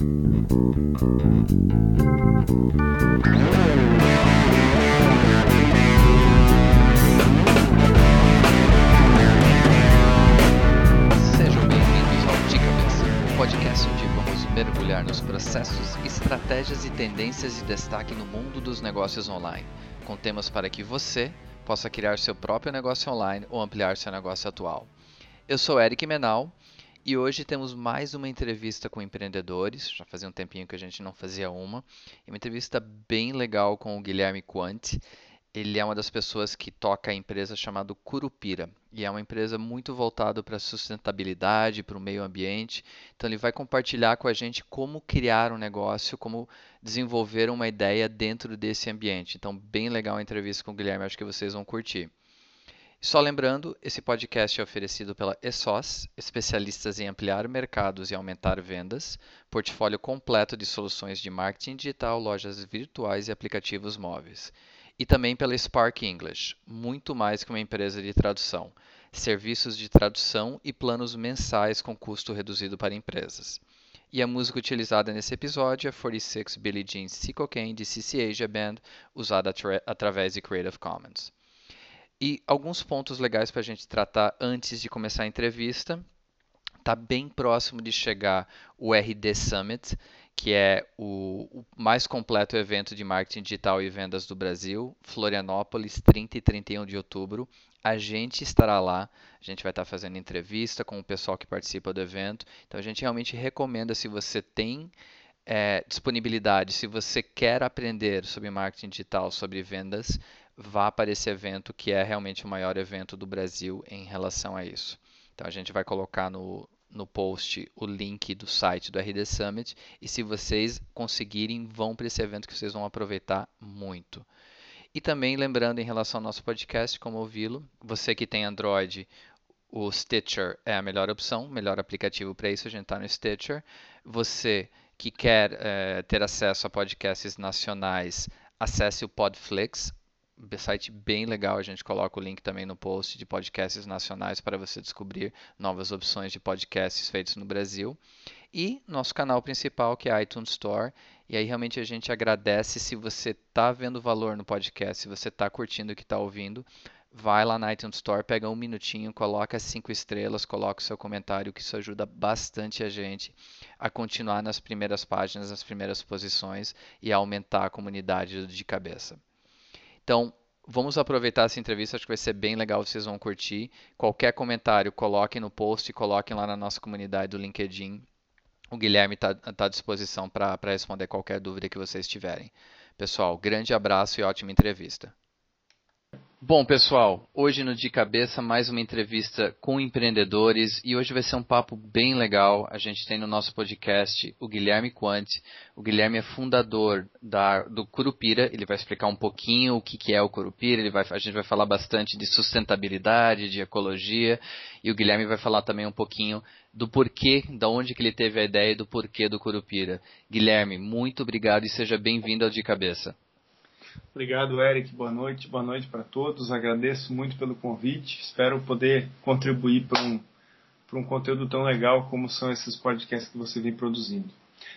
Sejam bem-vindos ao De Cabeça, o podcast onde vamos mergulhar nos processos, estratégias e tendências de destaque no mundo dos negócios online, com temas para que você possa criar seu próprio negócio online ou ampliar seu negócio atual. Eu sou Eric Menal e hoje temos mais uma entrevista com empreendedores. Já fazia um tempinho que a gente não fazia uma. E uma entrevista bem legal com o Guilherme Quant. Ele é uma das pessoas que toca a empresa chamada Curupira. E é uma empresa muito voltada para a sustentabilidade, para o meio ambiente. Então ele vai compartilhar com a gente como criar um negócio, como desenvolver uma ideia dentro desse ambiente. Então, bem legal a entrevista com o Guilherme, acho que vocês vão curtir. Só lembrando, esse podcast é oferecido pela ESOS, especialistas em ampliar mercados e aumentar vendas, portfólio completo de soluções de marketing digital, lojas virtuais e aplicativos móveis. E também pela Spark English, muito mais que uma empresa de tradução, serviços de tradução e planos mensais com custo reduzido para empresas. E a música utilizada nesse episódio é 46 Billie Jean Cocaine de CC Asia Band, usada atra através de Creative Commons. E alguns pontos legais para a gente tratar antes de começar a entrevista. Está bem próximo de chegar o RD Summit, que é o, o, mais completo evento de marketing digital e vendas do Brasil, Florianópolis, 30 e 31 de outubro. A gente estará lá, a gente vai estar fazendo entrevista com o pessoal que participa do evento. Então a gente realmente recomenda se você tem é, disponibilidade, se você quer aprender sobre marketing digital, sobre vendas, vá para esse evento, que é realmente o maior evento do Brasil em relação a isso. Então a gente vai colocar no, no post o link do site do RD Summit e se vocês conseguirem, vão para esse evento que vocês vão aproveitar muito. E também lembrando em relação ao nosso podcast, como ouvi-lo, você que tem Android, o Stitcher é a melhor opção, melhor aplicativo para isso, a gente está no Stitcher. Você que quer é, ter acesso a podcasts nacionais, acesse o Podflix, site bem legal. A gente coloca o link também no post de podcasts nacionais para você descobrir novas opções de podcasts feitos no Brasil. E nosso canal principal, que é a iTunes Store. E aí realmente a gente agradece se você está vendo valor no podcast, se você está curtindo o que está ouvindo. Vai lá na iTunes Store, pega um minutinho, coloca cinco estrelas, coloca o seu comentário, que isso ajuda bastante a gente a continuar nas primeiras páginas, nas primeiras posições e a aumentar a comunidade de cabeça. Então, vamos aproveitar essa entrevista, acho que vai ser bem legal, vocês vão curtir. Qualquer comentário, coloquem no post, coloquem lá na nossa comunidade do LinkedIn. O Guilherme está tá à disposição para responder qualquer dúvida que vocês tiverem. Pessoal, grande abraço e ótima entrevista. Bom, pessoal, hoje no De Cabeça mais uma entrevista com empreendedores e hoje vai ser um papo bem legal. A gente tem no nosso podcast o Guilherme Quant. O Guilherme é fundador da, do Curupira. Ele vai explicar um pouquinho o que, que é o Curupira. Ele vai, a gente vai falar bastante de sustentabilidade, de ecologia e o Guilherme vai falar também um pouquinho do porquê, da onde que ele teve a ideia e do porquê do Curupira. Guilherme, muito obrigado e seja bem-vindo ao De Cabeça. Obrigado, Eric. Boa noite. Boa noite para todos. Agradeço muito pelo convite. Espero poder contribuir para um, um conteúdo tão legal como são esses podcasts que você vem produzindo.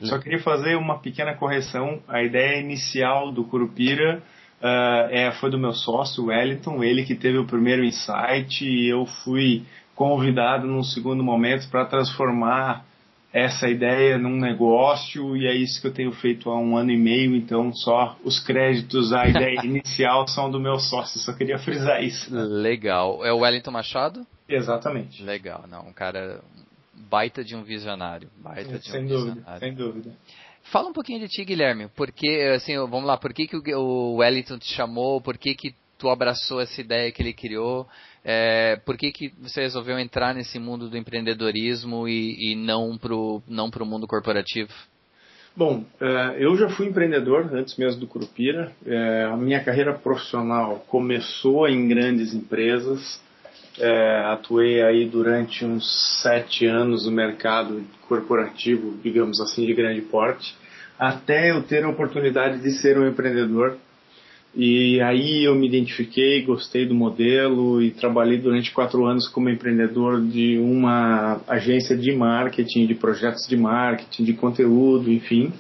Só queria fazer uma pequena correção. A ideia inicial do Curupira uh, é, foi do meu sócio, Wellington, ele que teve o primeiro insight e eu fui convidado num segundo momento para transformar essa ideia num negócio e é isso que eu tenho feito há um ano e meio, então só os créditos à ideia inicial são do meu sócio, só queria frisar isso. Legal. É o Wellington Machado? Exatamente. Legal, não, um cara baita de um visionário, baita de sem um dúvida, visionário. Sem dúvida. Fala um pouquinho de ti, Guilherme, porque, assim, vamos lá, por que, que o Wellington te chamou, por que, que tu abraçou essa ideia que ele criou, é, por que, que você resolveu entrar nesse mundo do empreendedorismo e, e não para o não pro mundo corporativo? Bom, eu já fui empreendedor antes mesmo do Curupira. A minha carreira profissional começou em grandes empresas. Atuei aí durante uns sete anos no mercado corporativo, digamos assim, de grande porte, até eu ter a oportunidade de ser um empreendedor E aí eu me identifiquei, gostei do modelo e trabalhei durante quatro anos como empreendedor de uma agência de marketing, de projetos de marketing, de conteúdo, enfim.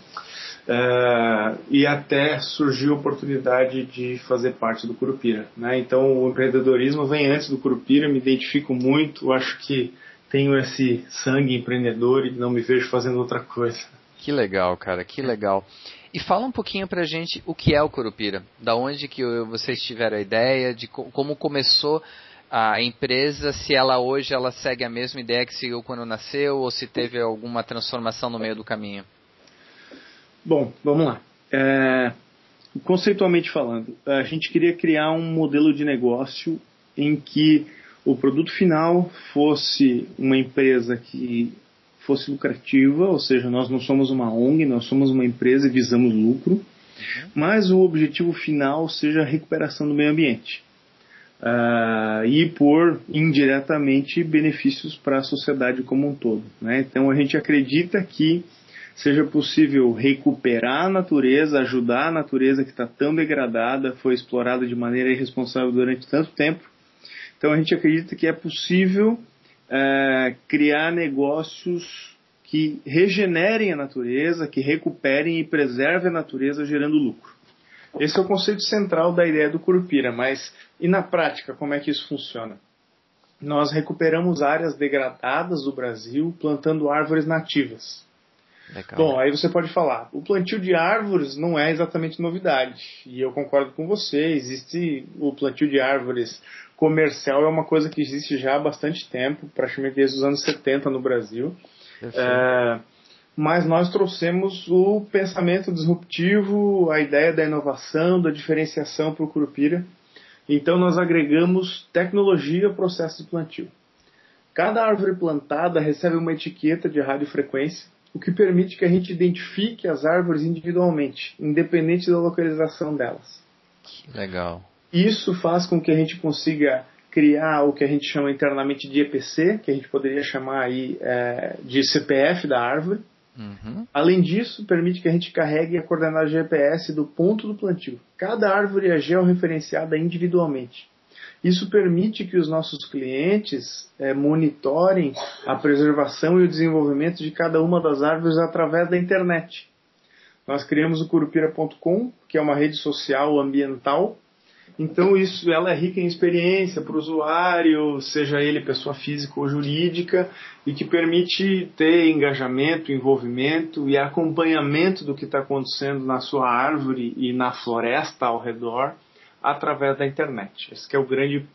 Uh, e até surgiu a oportunidade de fazer parte do Curupira. Né? Então o empreendedorismo vem antes do Curupira, me identifico muito, acho que tenho esse sangue empreendedor e não me vejo fazendo outra coisa. Que legal, cara, que legal. E fala um pouquinho pra gente o que é o Curupira. Da onde que vocês tiveram a ideia, de como começou a empresa, se ela hoje ela segue a mesma ideia que seguiu quando nasceu ou se teve alguma transformação no meio do caminho. Bom, vamos lá. É, conceitualmente falando, a gente queria criar um modelo de negócio em que o produto final fosse uma empresa que fosse lucrativa, ou seja, nós não somos uma ONG, nós somos uma empresa e visamos lucro, uhum. mas o objetivo final seja a recuperação do meio ambiente. Uh, e por indiretamente benefícios para a sociedade como um todo. Né? Então a gente acredita que seja possível recuperar a natureza, ajudar a natureza que está tão degradada, foi explorada de maneira irresponsável durante tanto tempo. Então a gente acredita que é possível é, criar negócios que regenerem a natureza, que recuperem e preservem a natureza gerando lucro. Esse é o conceito central da ideia do Curupira, mas e na prática como é que isso funciona? Nós recuperamos áreas degradadas do Brasil plantando árvores nativas. Legal. Bom, aí você pode falar, o plantio de árvores não é exatamente novidade, e eu concordo com você, existe o plantio de árvores comercial é uma coisa que existe já há bastante tempo, praticamente desde os anos 70 no Brasil. É, mas nós trouxemos o pensamento disruptivo, a ideia da inovação, da diferenciação para o Curupira. Então nós agregamos tecnologia ao processo de plantio. Cada árvore plantada recebe uma etiqueta de radiofrequência, o que permite que a gente identifique as árvores individualmente, independente da localização delas. Legal. Isso faz com que a gente consiga criar o que a gente chama internamente de EPC, que a gente poderia chamar aí é, de CPF da árvore. Uhum. Além disso, permite que a gente carregue a coordenada GPS do ponto do plantio. Cada árvore é georreferenciada individualmente. Isso permite que os nossos clientes é, monitorem a preservação e o desenvolvimento de cada uma das árvores através da internet. Nós criamos o curupira.com, que é uma rede social ambiental então isso, ela é rica em experiência para o usuário, seja ele pessoa física ou jurídica, e que permite ter engajamento, envolvimento e acompanhamento do que está acontecendo na sua árvore e na floresta ao redor através da internet. Esse é o grande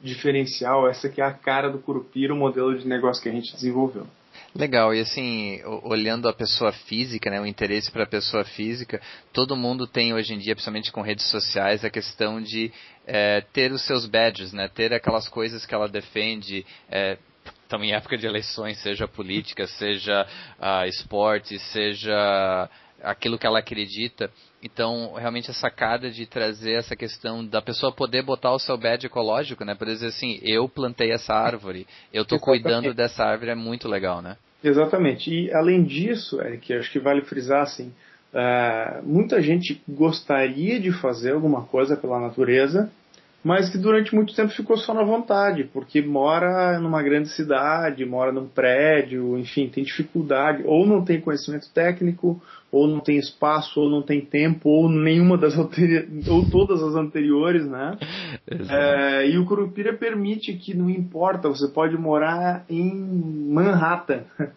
diferencial, essa que é a cara do Curupira, o modelo de negócio que a gente desenvolveu. Legal, e assim, olhando a pessoa física, né, o interesse para a pessoa física, todo mundo tem hoje em dia, principalmente com redes sociais, a questão de é, ter os seus badges, né, ter aquelas coisas que ela defende, é, estamos em época de eleições, seja política, seja uh, esporte, seja aquilo que ela acredita. Então, realmente a sacada de trazer essa questão da pessoa poder botar o seu badge ecológico, né? Por dizer assim, eu plantei essa árvore, eu estou cuidando dessa árvore, é muito legal, né? Exatamente. E além disso, Eric, acho que vale frisar assim, uh, muita gente gostaria de fazer alguma coisa pela natureza, mas que durante muito tempo ficou só na vontade, porque mora numa grande cidade, mora num prédio, enfim, tem dificuldade, ou não tem conhecimento técnico, ou não tem espaço, ou não tem tempo, ou nenhuma das ou todas as anteriores, né? É, e o Curupira permite que não importa, você pode morar em Manhattan.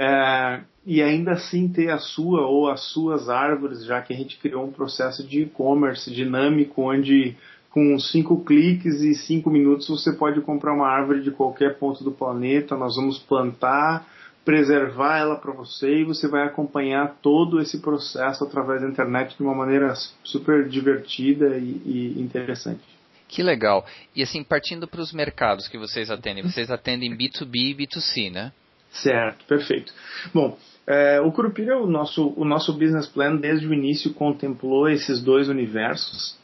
É, e ainda assim ter a sua ou as suas árvores, já que a gente criou um processo de e-commerce dinâmico onde com cinco cliques e cinco minutos você pode comprar uma árvore de qualquer ponto do planeta. Nós vamos plantar, preservar ela para você e você vai acompanhar todo esse processo através da internet de uma maneira super divertida e, e interessante. Que legal. E assim, partindo para os mercados que vocês atendem, vocês atendem B2B e B2C, né? Certo, perfeito. Bom, é, o Curupira, o nosso, o nosso business plan, desde o início contemplou esses dois universos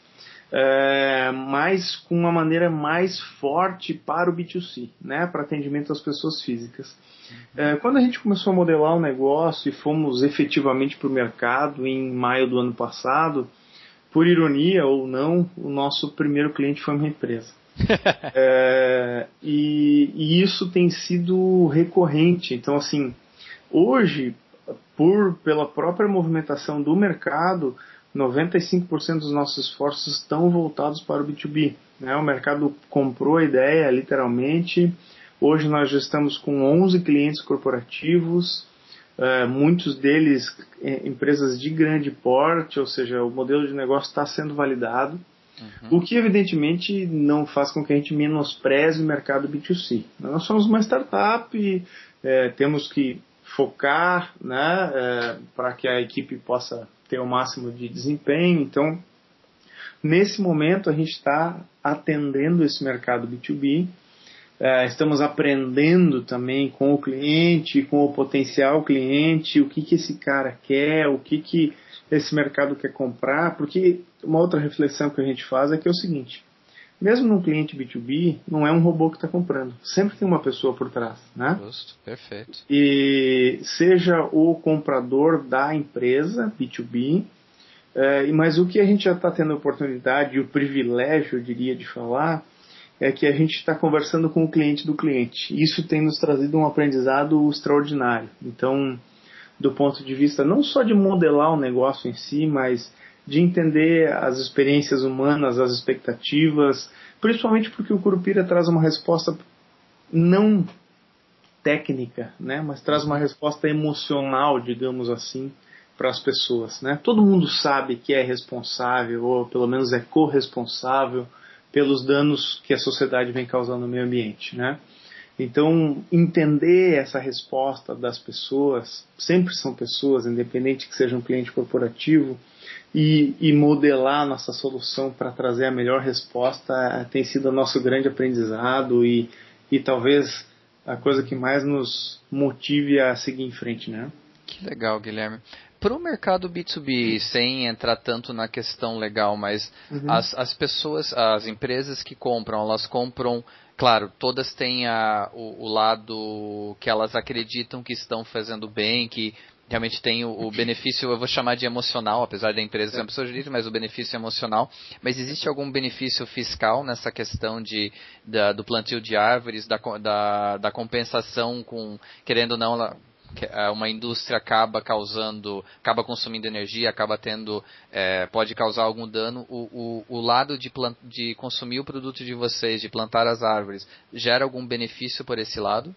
é, mas com uma maneira mais forte para o B2C, né, para atendimento às pessoas físicas. É, quando a gente começou a modelar o negócio e fomos efetivamente para o mercado em maio do ano passado, por ironia ou não, o nosso primeiro cliente foi uma empresa. é, e, e, isso tem sido recorrente. Então, assim, hoje, por pela própria movimentação do mercado, 95% dos nossos esforços estão voltados para o B2B. Né? O mercado comprou a ideia, literalmente. Hoje nós já estamos com 11 clientes corporativos, uh, muitos deles é, empresas de grande porte, ou seja, o modelo de negócio está sendo validado. Uhum. O que evidentemente não faz com que a gente menospreze o mercado B2C. Nós somos uma startup, é, temos que focar né, é, para que a equipe possa ter o máximo de desempenho. Então, nesse momento, a gente está atendendo esse mercado B2B. É, estamos aprendendo também com o cliente, com o potencial cliente, o que, que esse cara quer, o que, que esse mercado quer comprar, porque uma outra reflexão que a gente faz é que é o seguinte: mesmo num cliente B2B, não é um robô que está comprando. Sempre tem uma pessoa por trás, né? Justo, perfeito. E seja o comprador da empresa B2B, é, mas o que a gente já está tendo a oportunidade e o privilégio, eu diria, de falar, é que a gente está conversando com o cliente do cliente. Isso tem nos trazido um aprendizado extraordinário. Então, do ponto de vista não só de modelar o negócio em si, mas de entender as experiências humanas, as expectativas, principalmente porque o Curupira traz uma resposta não técnica, né, mas traz uma resposta emocional, digamos assim, para as pessoas, né? Todo mundo sabe que é responsável ou pelo menos é corresponsável pelos danos que a sociedade vem causando no meio ambiente, né? Então, entender essa resposta das pessoas, sempre são pessoas, independente que seja um cliente corporativo, e, e modelar nossa solução para trazer a melhor resposta eh, tem sido o nosso grande aprendizado e, e talvez a coisa que mais nos motive a seguir em frente, né? Que legal, Guilherme. Para o mercado B2B, sem entrar tanto na questão legal, mas uhum. as, as pessoas, as empresas que compram, elas compram, claro, todas têm a, o, o lado que elas acreditam que estão fazendo bem, que realmente tem o, o, benefício, eu vou chamar de emocional, apesar da empresa ser uma pessoa jurídica, mas o benefício emocional. Mas existe algum benefício fiscal nessa questão de, da, do plantio de árvores, da, da, da compensação com, querendo ou não, é, uma indústria acaba causando, acaba consumindo energia, acaba tendo, é, pode causar algum dano. O, o, o lado de, plant, de consumir o produto de vocês, de plantar as árvores, gera algum benefício por esse lado?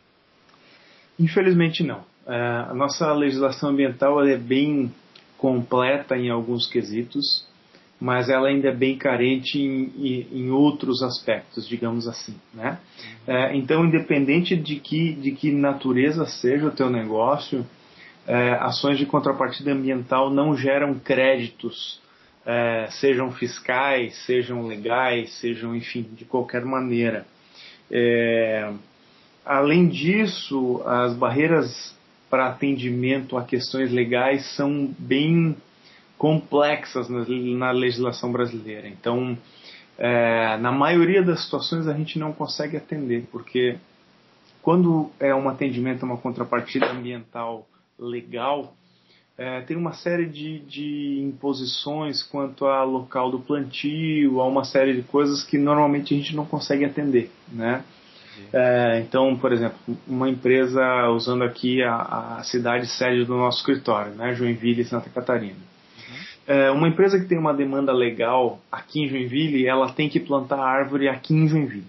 Infelizmente não. É, a nossa legislação ambiental é bem completa em alguns quesitos, mas ela ainda é bem carente em, em outros aspectos, digamos assim. Né? É, então, independente de que, de que natureza seja o teu negócio, é, ações de contrapartida ambiental não geram créditos, é, sejam fiscais, sejam legais, sejam, enfim, de qualquer maneira. É, além disso, as barreiras para atendimento a questões legais são bem complexas na, na legislação brasileira. Então, é, na maioria das situações a gente não consegue atender, porque quando é um atendimento, uma contrapartida ambiental legal, é, tem uma série de, de imposições quanto a local do plantio, a uma série de coisas que normalmente a gente não consegue atender, né? É, então, por exemplo, uma empresa usando aqui a, a, cidade sede do nosso escritório, né, Joinville, Santa Catarina. Uhum. É, uma empresa que tem uma demanda legal aqui em Joinville, ela tem que plantar árvore aqui em Joinville.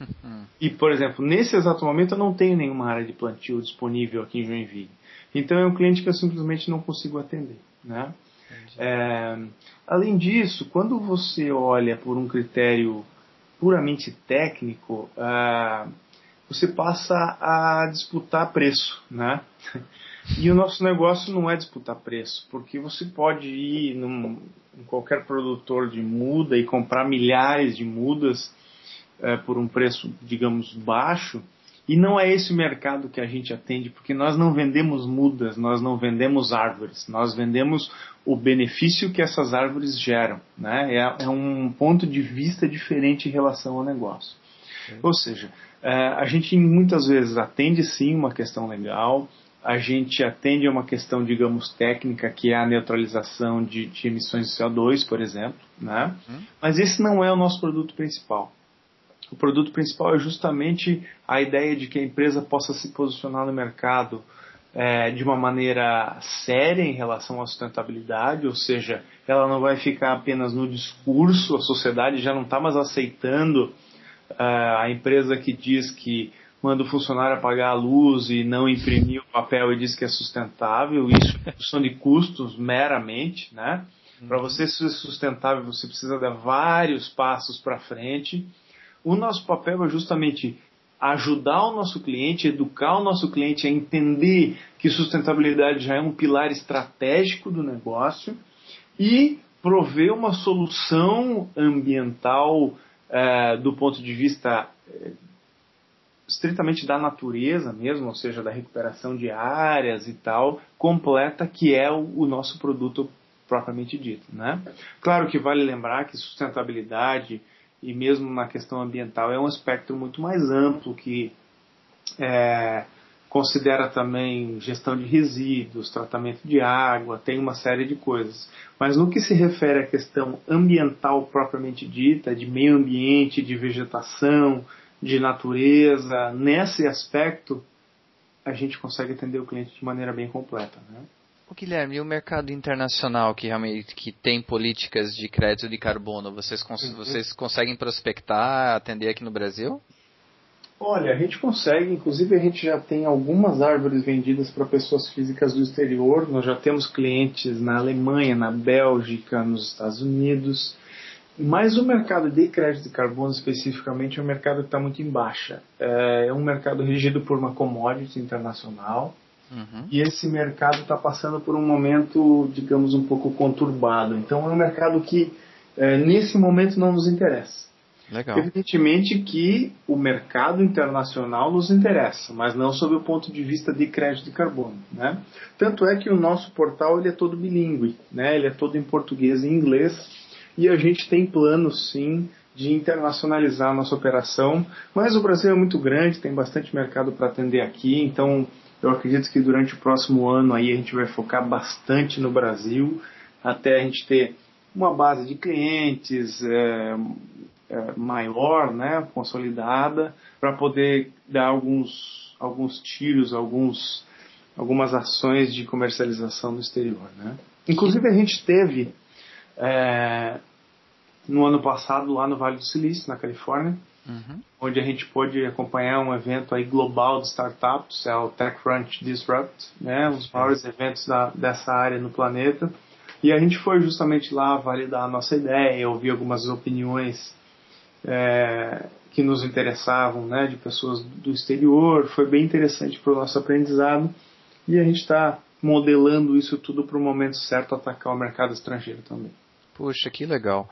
Uhum. E, por exemplo, nesse exato momento eu não tenho nenhuma área de plantio disponível aqui em Joinville. Então é um cliente que eu simplesmente não consigo atender. Né? É, além disso, quando você olha por um critério puramente técnico, uh, você passa a disputar preço, né? E o nosso negócio não é disputar preço, porque você pode ir num, em qualquer produtor de muda e comprar milhares de mudas uh, por um preço, digamos, baixo, e não é esse o mercado que a gente atende, porque nós não vendemos mudas, nós não vendemos árvores, nós vendemos o benefício que essas árvores geram. Né? É, é um ponto de vista diferente em relação ao negócio. Ou seja, é, a gente muitas vezes atende sim uma questão legal, a gente atende a uma questão, digamos, técnica, que é a neutralização de, de emissões de CO2, por exemplo, né? Uhum. Mas esse não é o nosso produto principal. O produto principal é justamente a ideia de que a empresa possa se posicionar no mercado é, de uma maneira séria em relação à sustentabilidade, ou seja, ela não vai ficar apenas no discurso, a sociedade já não está mais aceitando uh, a empresa que diz que manda o funcionário apagar a luz e não imprimir o papel e diz que é sustentável, isso é questão de custos meramente, né? Para você ser sustentável, você precisa dar vários passos para frente. O nosso papel é justamente ajudar o nosso cliente, educar o nosso cliente a entender que sustentabilidade já é um pilar estratégico do negócio e prover uma solução ambiental é, do ponto de vista é, estritamente da natureza mesmo, ou seja, da recuperação de áreas e tal, completa, que é o, o nosso produto propriamente dito. Né? Claro que vale lembrar que sustentabilidade e mesmo na questão ambiental é um espectro muito mais amplo que é, considera também gestão de resíduos, tratamento de água, tem uma série de coisas. Mas no que se refere à questão ambiental propriamente dita, de meio ambiente, de vegetação, de natureza, nesse aspecto, a gente consegue atender o cliente de maneira bem completa. Né? O Guilherme, e o mercado internacional que realmente que tem políticas de crédito de carbono, vocês, cons uhum. vocês conseguem prospectar, atender aqui no Brasil? Olha, a gente consegue, inclusive a gente já tem algumas árvores vendidas para pessoas físicas do exterior. Nós já temos clientes na Alemanha, na Bélgica, nos Estados Unidos. Mas o mercado de crédito de carbono especificamente é um mercado que está muito em baixa. É, é um mercado regido por uma commodity internacional. Uhum. E esse mercado está passando por um momento, digamos, um pouco conturbado. Então é um mercado que, é, nesse momento, não nos interessa. Legal. Evidentemente que o mercado internacional nos interessa, mas não sob o ponto de vista de crédito de carbono. Né? Tanto é que o nosso portal ele é todo bilíngue, né? ele é todo em português e inglês e a gente tem planos sim de internacionalizar a nossa operação, mas o Brasil é muito grande, tem bastante mercado para atender aqui, então eu acredito que durante o próximo ano aí a gente vai focar bastante no Brasil, até a gente ter uma base de clientes é, é, maior, né, consolidada, para poder dar alguns, alguns tiros, alguns, algumas ações de comercialização no exterior. Né. Inclusive a gente teve é, no ano passado lá no Vale do Silício, na Califórnia, uhum. onde a gente pôde acompanhar um evento aí global de startups, é o TechCrunch Disrupt, né, os maiores eventos da, dessa área no planeta. E a gente foi justamente lá validar a nossa ideia, ouvir algumas opiniões é, que nos interessavam, né, de pessoas do exterior. Foi bem interessante para o nosso aprendizado e a gente está modelando isso tudo para o momento certo atacar o mercado estrangeiro também. Puxa, que legal.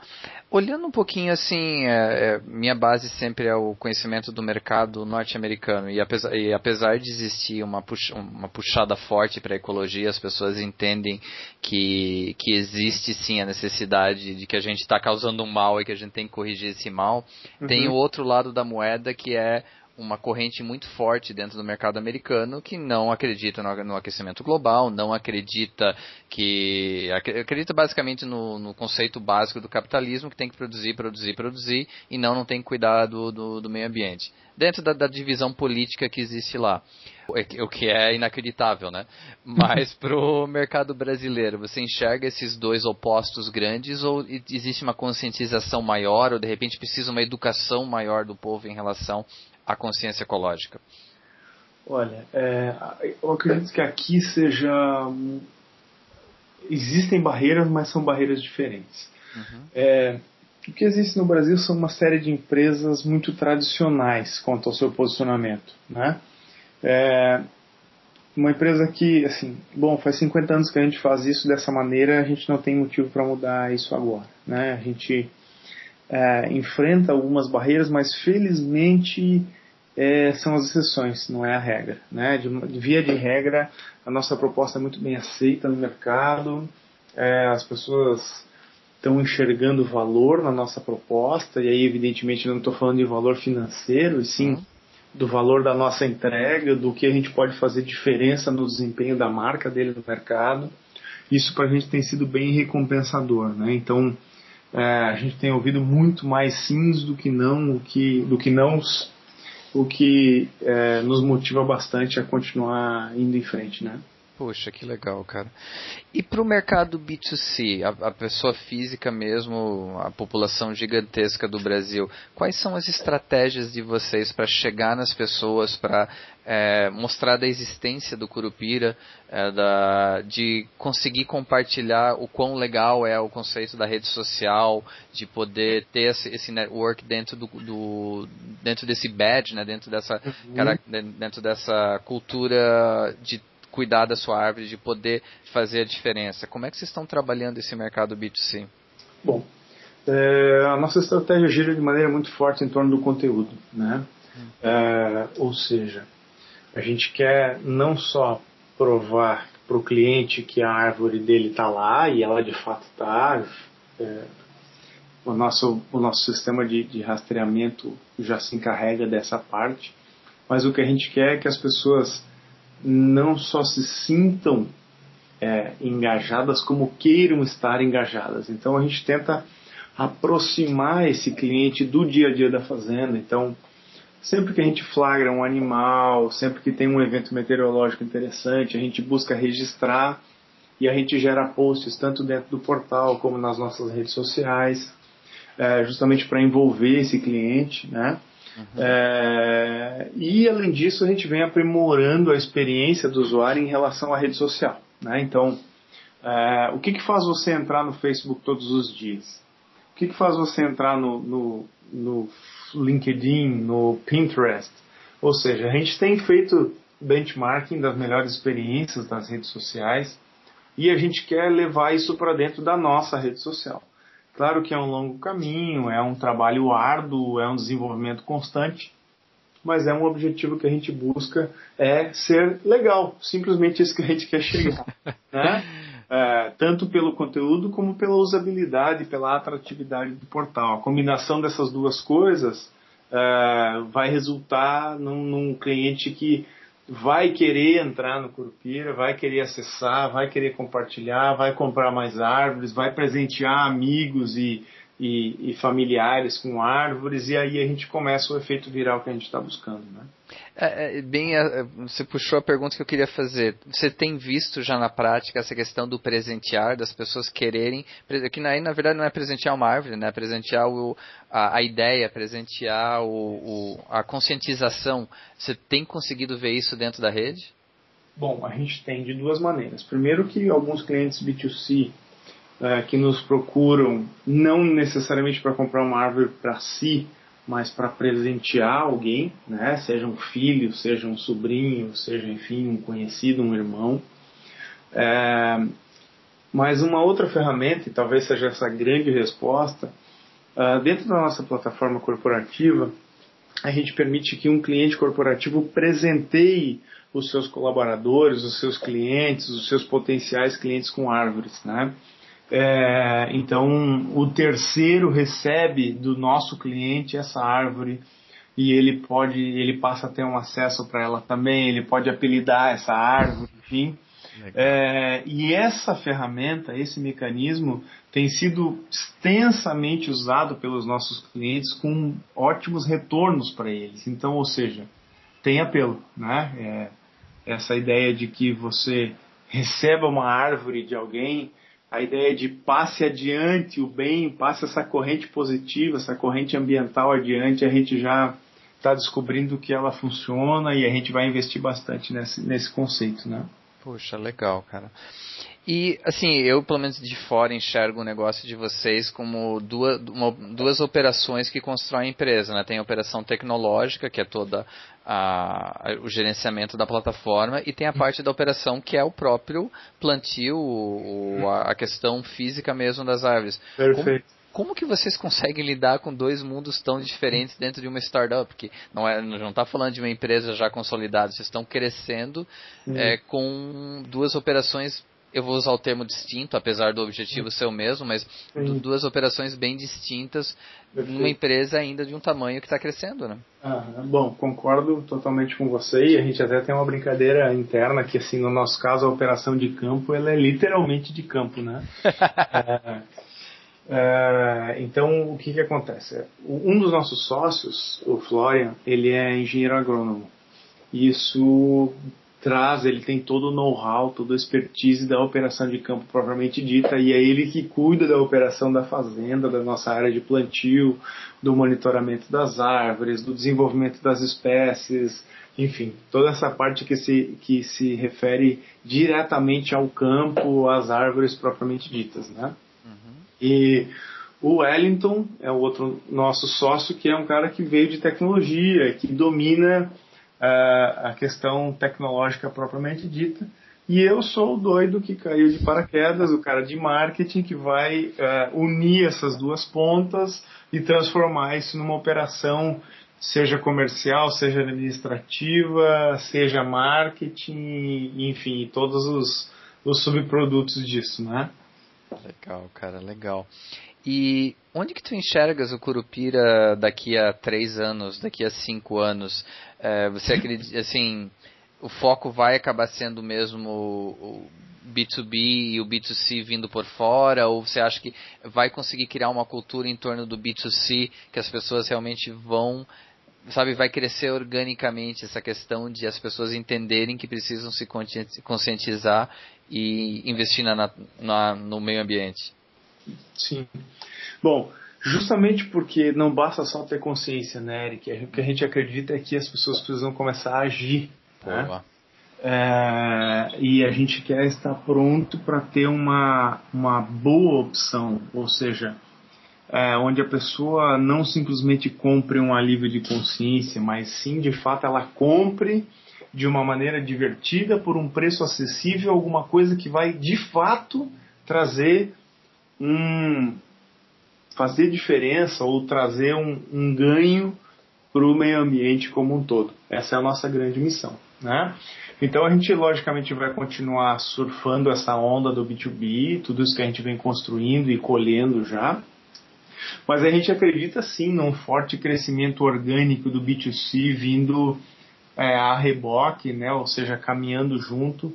Olhando um pouquinho assim, é, é, minha base sempre é o conhecimento do mercado norte-americano e apesar, e apesar de existir uma, puxa, uma puxada forte para a ecologia, as pessoas entendem que, que existe sim a necessidade de que a gente está causando um mal e que a gente tem que corrigir esse mal. Uhum. Tem o outro lado da moeda que é uma corrente muito forte dentro do mercado americano que não acredita no, aquecimento global, não acredita que. acredita basicamente no, no, conceito básico do capitalismo, que tem que produzir, produzir, produzir, e não, não tem que cuidar do, do, do meio ambiente. Dentro da, da, divisão política que existe lá. O que é inacreditável, né? Mas para o mercado brasileiro, você enxerga esses dois opostos grandes ou existe uma conscientização maior ou de repente precisa uma educação maior do povo em relação a consciência ecológica? Olha, é, eu acredito que aqui seja. Existem barreiras, mas são barreiras diferentes. Uhum. É, o que existe no Brasil são uma série de empresas muito tradicionais quanto ao seu posicionamento. Né? É, uma empresa que, assim, bom, faz 50 anos que a gente faz isso dessa maneira, a gente não tem motivo para mudar isso agora. Né? A gente é, enfrenta algumas barreiras, mas felizmente é, são as exceções, não é a regra. Né? De, de, via de regra, a nossa proposta é muito bem aceita no mercado, é, as pessoas estão enxergando valor na nossa proposta, e aí, evidentemente, não estou falando de valor financeiro, e sim uhum. do valor da nossa entrega, do que a gente pode fazer diferença no desempenho da marca dele no mercado. Isso para a gente tem sido bem recompensador, né? Então a gente tem ouvido muito mais sims do que não, o que, do que não, o que é, nos motiva bastante a continuar indo em frente, né? Poxa, que legal, cara. E para o mercado B2C, a, a, pessoa física mesmo, a população gigantesca do Brasil, quais são as estratégias de vocês para chegar nas pessoas, para é, mostrar da existência do Curupira, é, da, de conseguir compartilhar o quão legal é o conceito da rede social, de poder ter esse, esse network dentro do, do, dentro desse badge, né, dentro dessa uhum. dentro dessa cultura de cuidar da sua árvore, de poder fazer a diferença. Como é que vocês estão trabalhando esse mercado B2C? Bom, é, a nossa estratégia gira de maneira muito forte em torno do conteúdo, né? Hum. É, ou seja, a gente quer não só provar para o cliente que a árvore dele está lá e ela de fato está. É, o nosso, o nosso sistema de, de rastreamento já se encarrega dessa parte, mas o que a gente quer é que as pessoas não só se sintam é, engajadas, como queiram estar engajadas. Então a gente tenta aproximar esse cliente do dia a dia da fazenda. Então, sempre que a gente flagra um animal, sempre que tem um evento meteorológico interessante, a gente busca registrar e a gente gera posts tanto dentro do portal como nas nossas redes sociais, é, justamente para envolver esse cliente, né? Uhum. É, e além disso, a gente vem aprimorando a experiência do usuário em relação à rede social. Né? Então, é, o que, que faz você entrar no Facebook todos os dias? O que, que faz você entrar no, no, no LinkedIn, no Pinterest? Ou seja, a gente tem feito benchmarking das melhores experiências das redes sociais e a gente quer levar isso para dentro da nossa rede social. Claro que é um longo caminho, é um trabalho árduo, é um desenvolvimento constante, mas é um objetivo que a gente busca é ser legal, simplesmente isso que a gente quer chegar, né? É, tanto pelo conteúdo como pela usabilidade, pela atratividade do portal. A combinação dessas duas coisas é, vai resultar num, num cliente que vai querer entrar no Curupira, vai querer acessar, vai querer compartilhar, vai comprar mais árvores, vai presentear amigos e, e, e familiares com árvores, e aí a gente começa o efeito viral que a gente está buscando. Né? É, é, bem, é, você puxou a pergunta que eu queria fazer. Você tem visto já na prática essa questão do presentear, das pessoas quererem, que aí na verdade não é presentear uma árvore, né? É presentear o, a, a, ideia, presentear o, o, a conscientização. Você tem conseguido ver isso dentro da rede? Bom, a gente tem de duas maneiras. Primeiro que alguns clientes B2C é, que nos procuram não necessariamente para comprar uma árvore para si, mas para presentear alguém, né? seja um filho, seja um sobrinho, seja enfim um conhecido, um irmão. É, mas uma outra ferramenta, e talvez seja essa grande resposta, uh, dentro da nossa plataforma corporativa, a gente permite que um cliente corporativo presenteie os seus colaboradores, os seus clientes, os seus potenciais clientes com árvores, né? É, então, o terceiro recebe do nosso cliente essa árvore e ele pode, ele passa a ter um acesso para ela também, ele pode apelidar essa árvore, enfim. É, e essa ferramenta, esse mecanismo, tem sido extensamente usado pelos nossos clientes com ótimos retornos para eles. Então, ou seja, tem apelo, né? É, essa ideia de que você receba uma árvore de alguém a ideia de passe adiante o bem, passe essa corrente positiva, essa corrente ambiental adiante, a gente já está descobrindo que ela funciona e a gente vai investir bastante nesse, nesse conceito, né? Poxa, legal, cara. E, assim, eu, pelo menos de fora, enxergo o negócio de vocês como duas, uma, duas operações que constroem a empresa. Né? Tem a operação tecnológica, que é toda a, a, o gerenciamento da plataforma, e tem a parte da operação que é o próprio plantio, o, a, a, questão física mesmo das árvores. Perfeito. Como, como que vocês conseguem lidar com dois mundos tão diferentes dentro de uma startup? Porque não é, não está falando de uma empresa já consolidada, vocês estão crescendo é, com duas operações eu vou usar o termo distinto, apesar do objetivo ser o mesmo, mas Sim. duas operações bem distintas Perfeito. numa empresa ainda de um tamanho que está crescendo, né? Ah, bom, concordo totalmente com você e a gente até tem uma brincadeira interna que, assim, no nosso caso, a operação de campo, ela é literalmente de campo, né? é, é, então, o que que acontece? Um dos nossos sócios, o Florian, ele é engenheiro agrônomo. Isso traz, ele tem todo o know-how, toda a expertise da operação de campo propriamente dita, e é ele que cuida da operação da fazenda, da nossa área de plantio, do monitoramento das árvores, do desenvolvimento das espécies, enfim, toda essa parte que se, que se refere diretamente ao campo, às árvores propriamente ditas, né? Uhum. E o Wellington é o outro nosso sócio, que é um cara que veio de tecnologia, que domina a questão tecnológica propriamente dita. E eu sou o doido que caiu de paraquedas, o cara de marketing que vai uh, unir essas duas pontas e transformar isso numa operação, seja comercial, seja administrativa, seja marketing, enfim, todos os, os subprodutos disso, né? Legal, cara, legal. E onde que tu enxergas o Curupira daqui a três anos, daqui a cinco anos? É, você acredita, assim, o foco vai acabar sendo mesmo o B2B e o B2C vindo por fora? Ou você acha que vai conseguir criar uma cultura em torno do B2C que as pessoas realmente vão sabe, vai crescer organicamente essa questão de as pessoas entenderem que precisam se conscientizar e investir na, na, no meio ambiente. Sim. Bom, justamente porque não basta só ter consciência, né, Eric? O que a gente acredita é que as pessoas precisam começar a agir. Né? É, e a gente quer estar pronto para ter uma, uma boa opção, ou seja, é, onde a pessoa não simplesmente compre um alívio de consciência, mas sim de fato ela compre de uma maneira divertida, por um preço acessível, alguma coisa que vai de fato trazer um fazer diferença ou trazer um, um ganho para o meio ambiente como um todo. Essa é a nossa grande missão. Né? Então a gente logicamente vai continuar surfando essa onda do B2B, tudo isso que a gente vem construindo e colhendo já. Mas a gente acredita sim num forte crescimento orgânico do B2C vindo é, a reboque, né? ou seja, caminhando junto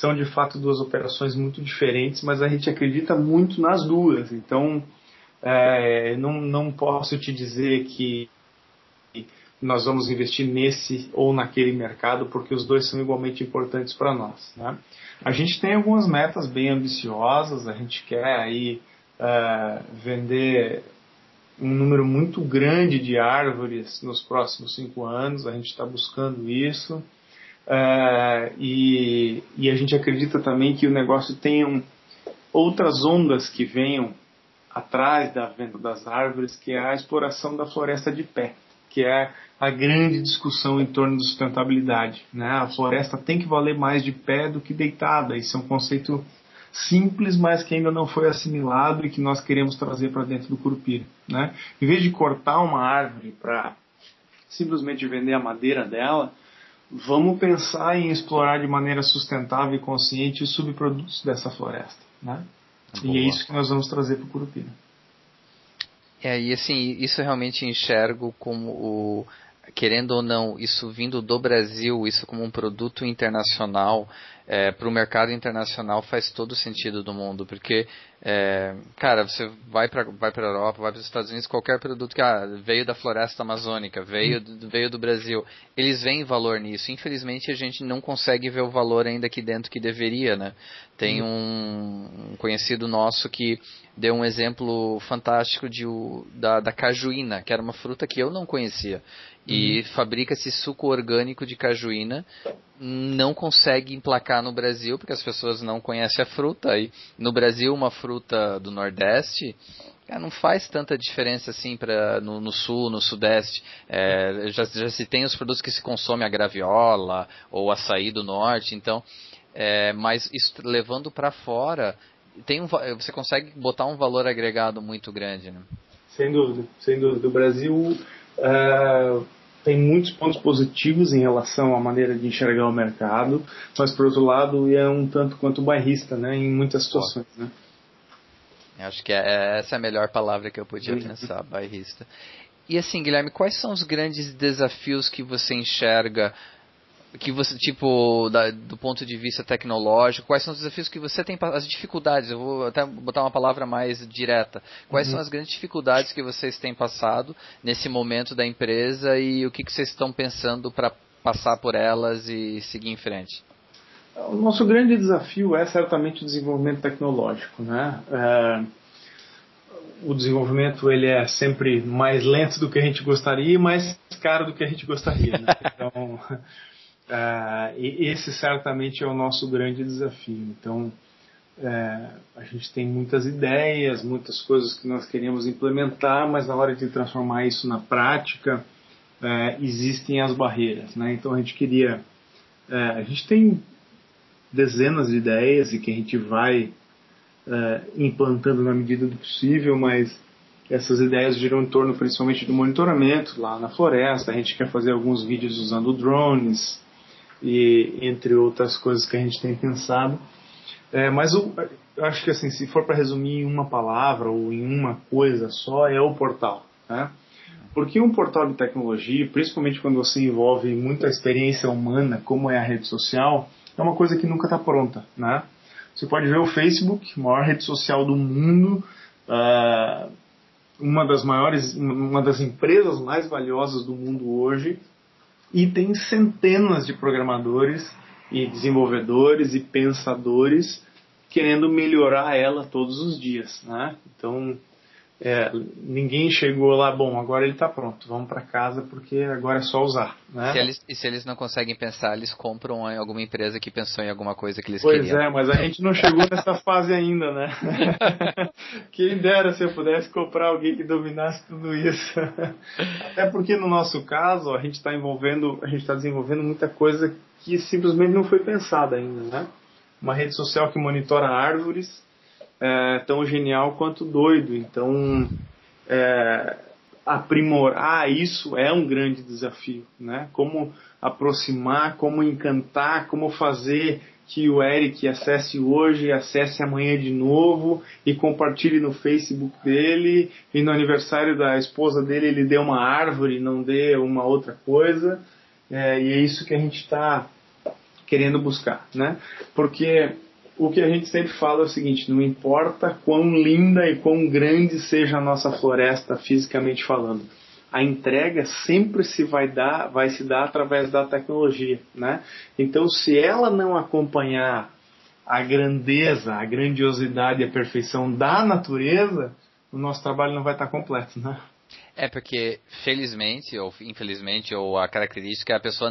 são de fato duas operações muito diferentes, mas a gente acredita muito nas duas. Então, é, não, não posso te dizer que nós vamos investir nesse ou naquele mercado, porque os dois são igualmente importantes para nós. Né? A gente tem algumas metas bem ambiciosas, a gente quer aí é, vender um número muito grande de árvores nos próximos cinco anos, a gente está buscando isso. Uh, e, e, a gente acredita também que o negócio tenha outras ondas que venham atrás da venda das árvores, que é a exploração da floresta de pé, que é a grande discussão em torno da sustentabilidade. Né? A floresta tem que valer mais de pé do que deitada. Isso é um conceito simples, mas que ainda não foi assimilado e que nós queremos trazer para dentro do Curupira. Né? Em vez de cortar uma árvore para simplesmente vender a madeira dela, vamos pensar em explorar de maneira sustentável e consciente os subprodutos dessa floresta. Né? E é isso que nós vamos trazer para o Curupira. É, e assim, isso realmente enxergo como o, querendo ou não, isso vindo do Brasil, isso como um produto internacional, é, para o mercado internacional faz todo o sentido do mundo, porque, é, cara, você vai para vai a Europa, vai para os Estados Unidos, qualquer produto que ah, veio da floresta amazônica, veio, do, veio do Brasil, eles veem valor nisso. Infelizmente, a gente não consegue ver o valor ainda aqui dentro que deveria, né? Tem um, um conhecido nosso que deu um exemplo fantástico de, da, da cajuína, que era uma fruta que eu não conhecia. E uhum. fabrica-se suco orgânico de cajuína não consegue emplacar no Brasil, porque as pessoas não conhecem a fruta. E no Brasil, uma fruta do Nordeste não faz tanta diferença assim para no, no, sul, no sudeste. É, já, já se tem os produtos que se consome a graviola ou açaí do norte, então, é, mas isso, levando para fora, tem um, você consegue botar um valor agregado muito grande. Né? Sem dúvida, sem dúvida. O Brasil uh, tem muitos pontos positivos em relação à maneira de enxergar o mercado, mas por outro lado é um tanto quanto bairrista, né, em muitas situações, né. Acho que é, é, essa é a melhor palavra que eu podia uhum. pensar, bairrista. E assim, Guilherme, quais são os grandes desafios que você enxerga que você tipo da, do ponto de vista tecnológico quais são os desafios que você tem as dificuldades eu vou até botar uma palavra mais direta quais uhum. são as grandes dificuldades que vocês têm passado nesse momento da empresa e o que, que vocês estão pensando para passar por elas e seguir em frente o nosso grande desafio é certamente o desenvolvimento tecnológico, né? É, o desenvolvimento ele é sempre mais lento do que a gente gostaria e mais caro do que a gente gostaria. Né? Então, é, esse certamente é o nosso grande desafio. Então, é, a gente tem muitas ideias, muitas coisas que nós queríamos implementar, mas na hora de transformar isso na prática, é, existem as barreiras. Né? Então, a gente queria. É, a gente tem dezenas de ideias e que a gente vai implantando na medida do possível, mas essas ideias giram em torno principalmente do monitoramento lá na floresta. A gente quer fazer alguns vídeos usando drones e entre outras coisas que a gente tem pensado. É, mas eu, eu, acho que assim, se for para resumir em uma palavra ou em uma coisa só, é o portal. Né? Porque um portal de tecnologia, principalmente quando você envolve muita experiência humana, como é a rede social, é uma coisa que nunca está pronta, né? Você pode ver o Facebook, maior rede social do mundo, uh, uma das maiores, uma das empresas mais valiosas do mundo hoje, e tem centenas de programadores e desenvolvedores e pensadores querendo melhorar ela todos os dias, né? Então é, ninguém chegou lá, bom, agora ele está pronto, vamos para casa porque agora é só usar. Né? Se eles, e se eles não conseguem pensar, eles compram em alguma empresa que pensou em alguma coisa que eles pois queriam. Pois é, mas a gente não chegou nessa fase ainda, né? Quem dera se eu pudesse comprar alguém que dominasse tudo isso. Até porque no nosso caso, a gente está envolvendo, a gente está desenvolvendo muita coisa que simplesmente não foi pensada ainda, né? Uma rede social que monitora árvores é, tão genial quanto doido. Então, é, aprimorar isso é um grande desafio, né? Como aproximar, como encantar, como fazer que o Eric acesse hoje, acesse amanhã de novo e compartilhe no Facebook dele e no aniversário da esposa dele ele dê uma árvore, não dê uma outra coisa. É, e é isso que a gente está querendo buscar, né? Porque o que a gente sempre fala é o seguinte: não importa quão linda e quão grande seja a nossa floresta fisicamente falando, a entrega sempre se vai dar, vai se dar através da tecnologia, né? Então, se ela não acompanhar a grandeza, a grandiosidade e a perfeição da natureza, o nosso trabalho não vai estar completo, né? É porque, felizmente ou infelizmente, ou a característica, é a pessoa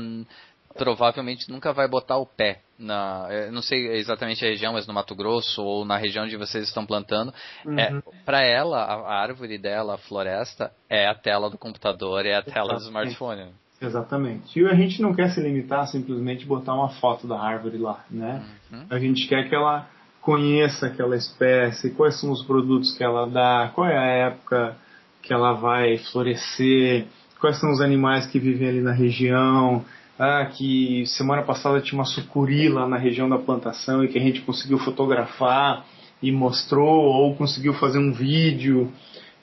provavelmente nunca vai botar o pé na, não sei exatamente a região, mas no Mato Grosso ou na região onde vocês estão plantando, é, uhum. é, para ela a, árvore dela, a floresta, é a tela do computador, é a tela do smartphone. Exatamente. E a gente não quer se limitar a simplesmente botar uma foto da árvore lá, né? Uhum. A gente quer que ela conheça aquela espécie, quais são os produtos que ela dá, qual é a época que ela vai florescer, quais são os animais que vivem ali na região, ah, que semana passada tinha uma sucuri lá na região da plantação e que a gente conseguiu fotografar e mostrou ou conseguiu fazer um vídeo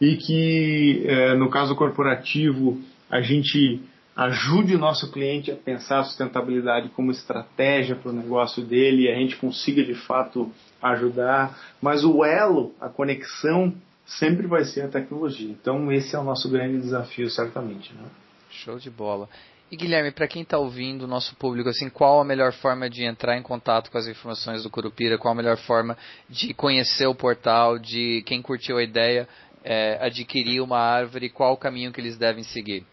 e que é, no caso corporativo a gente ajude o nosso cliente a pensar a sustentabilidade como estratégia para o negócio dele e a gente consiga de fato ajudar, mas o elo, a conexão sempre vai ser a tecnologia. Então esse é o nosso grande desafio certamente, né? Show de bola. E Guilherme, para quem está ouvindo, nosso público, assim, qual a melhor forma de entrar em contato com as informações do Curupira? Qual a melhor forma de conhecer o portal? De quem curtiu a ideia é, adquirir uma árvore? Qual o caminho que eles devem seguir?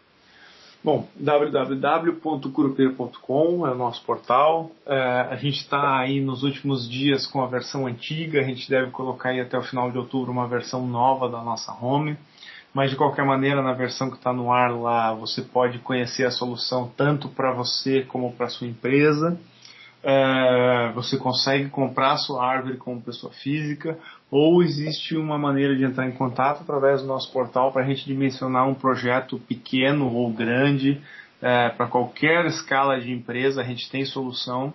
Bom, www.curupira.com é o nosso portal. É, a gente está aí nos últimos dias com a versão antiga. A gente deve colocar aí até o final de outubro uma versão nova da nossa home mas de qualquer maneira, na versão que está no ar lá, você pode conhecer a solução tanto para você como para sua empresa. É, você consegue comprar a sua árvore como pessoa física, ou existe uma maneira de entrar em contato através do nosso portal para a gente dimensionar um projeto pequeno ou grande é, para qualquer escala de empresa, a gente tem solução.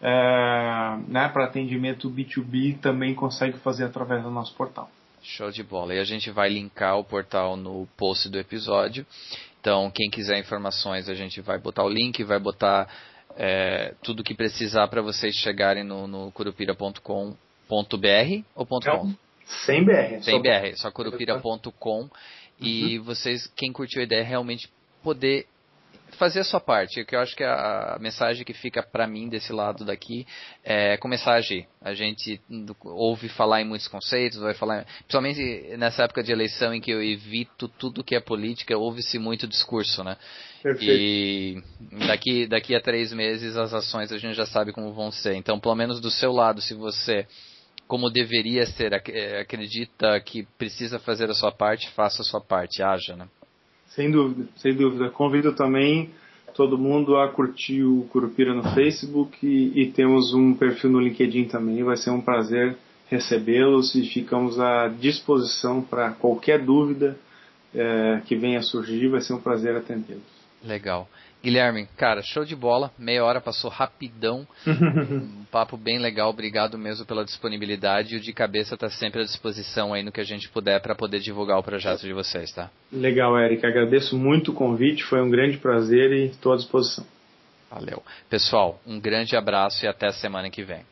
É, né, para atendimento B2B também consegue fazer através do nosso portal. Show de bola. E a gente vai linkar o portal no post do episódio. Então, quem quiser informações, a gente vai botar o link, vai botar é, tudo que precisar para vocês chegarem no, no curupira.com.br ou .com? Não, sem BR. Sem só BR, só curupira.com. E uhum. vocês, quem curtiu a ideia, realmente poder fazer a sua parte. Que eu acho que a, a mensagem que fica para mim desse lado daqui é começar a agir. A gente ouve falar em muitos conceitos, vai falar, principalmente nessa época de eleição em que eu evito tudo que é política, ouve-se muito discurso, né? Perfeito. E daqui, daqui a três meses as ações a gente já sabe como vão ser. Então, pelo menos do seu lado, se você como deveria ser, acredita que precisa fazer a sua parte, faça a sua parte, haja, né? Sem dúvida, sem dúvida. Convido também todo mundo a curtir o Curupira no Facebook e, e temos um perfil no LinkedIn também. Vai ser um prazer recebê-los e ficamos à disposição para qualquer dúvida é, que venha a surgir. Vai ser um prazer atendê-los. Legal. Guilherme, cara, show de bola. Meia hora passou rapidão. um papo bem legal. Obrigado mesmo pela disponibilidade. E o de cabeça está sempre à disposição aí no que a gente puder para poder divulgar o projeto de vocês, tá? Legal, Eric. Agradeço muito o convite. Foi um grande prazer e estou à disposição. Valeu. Pessoal, um grande abraço e até a semana que vem.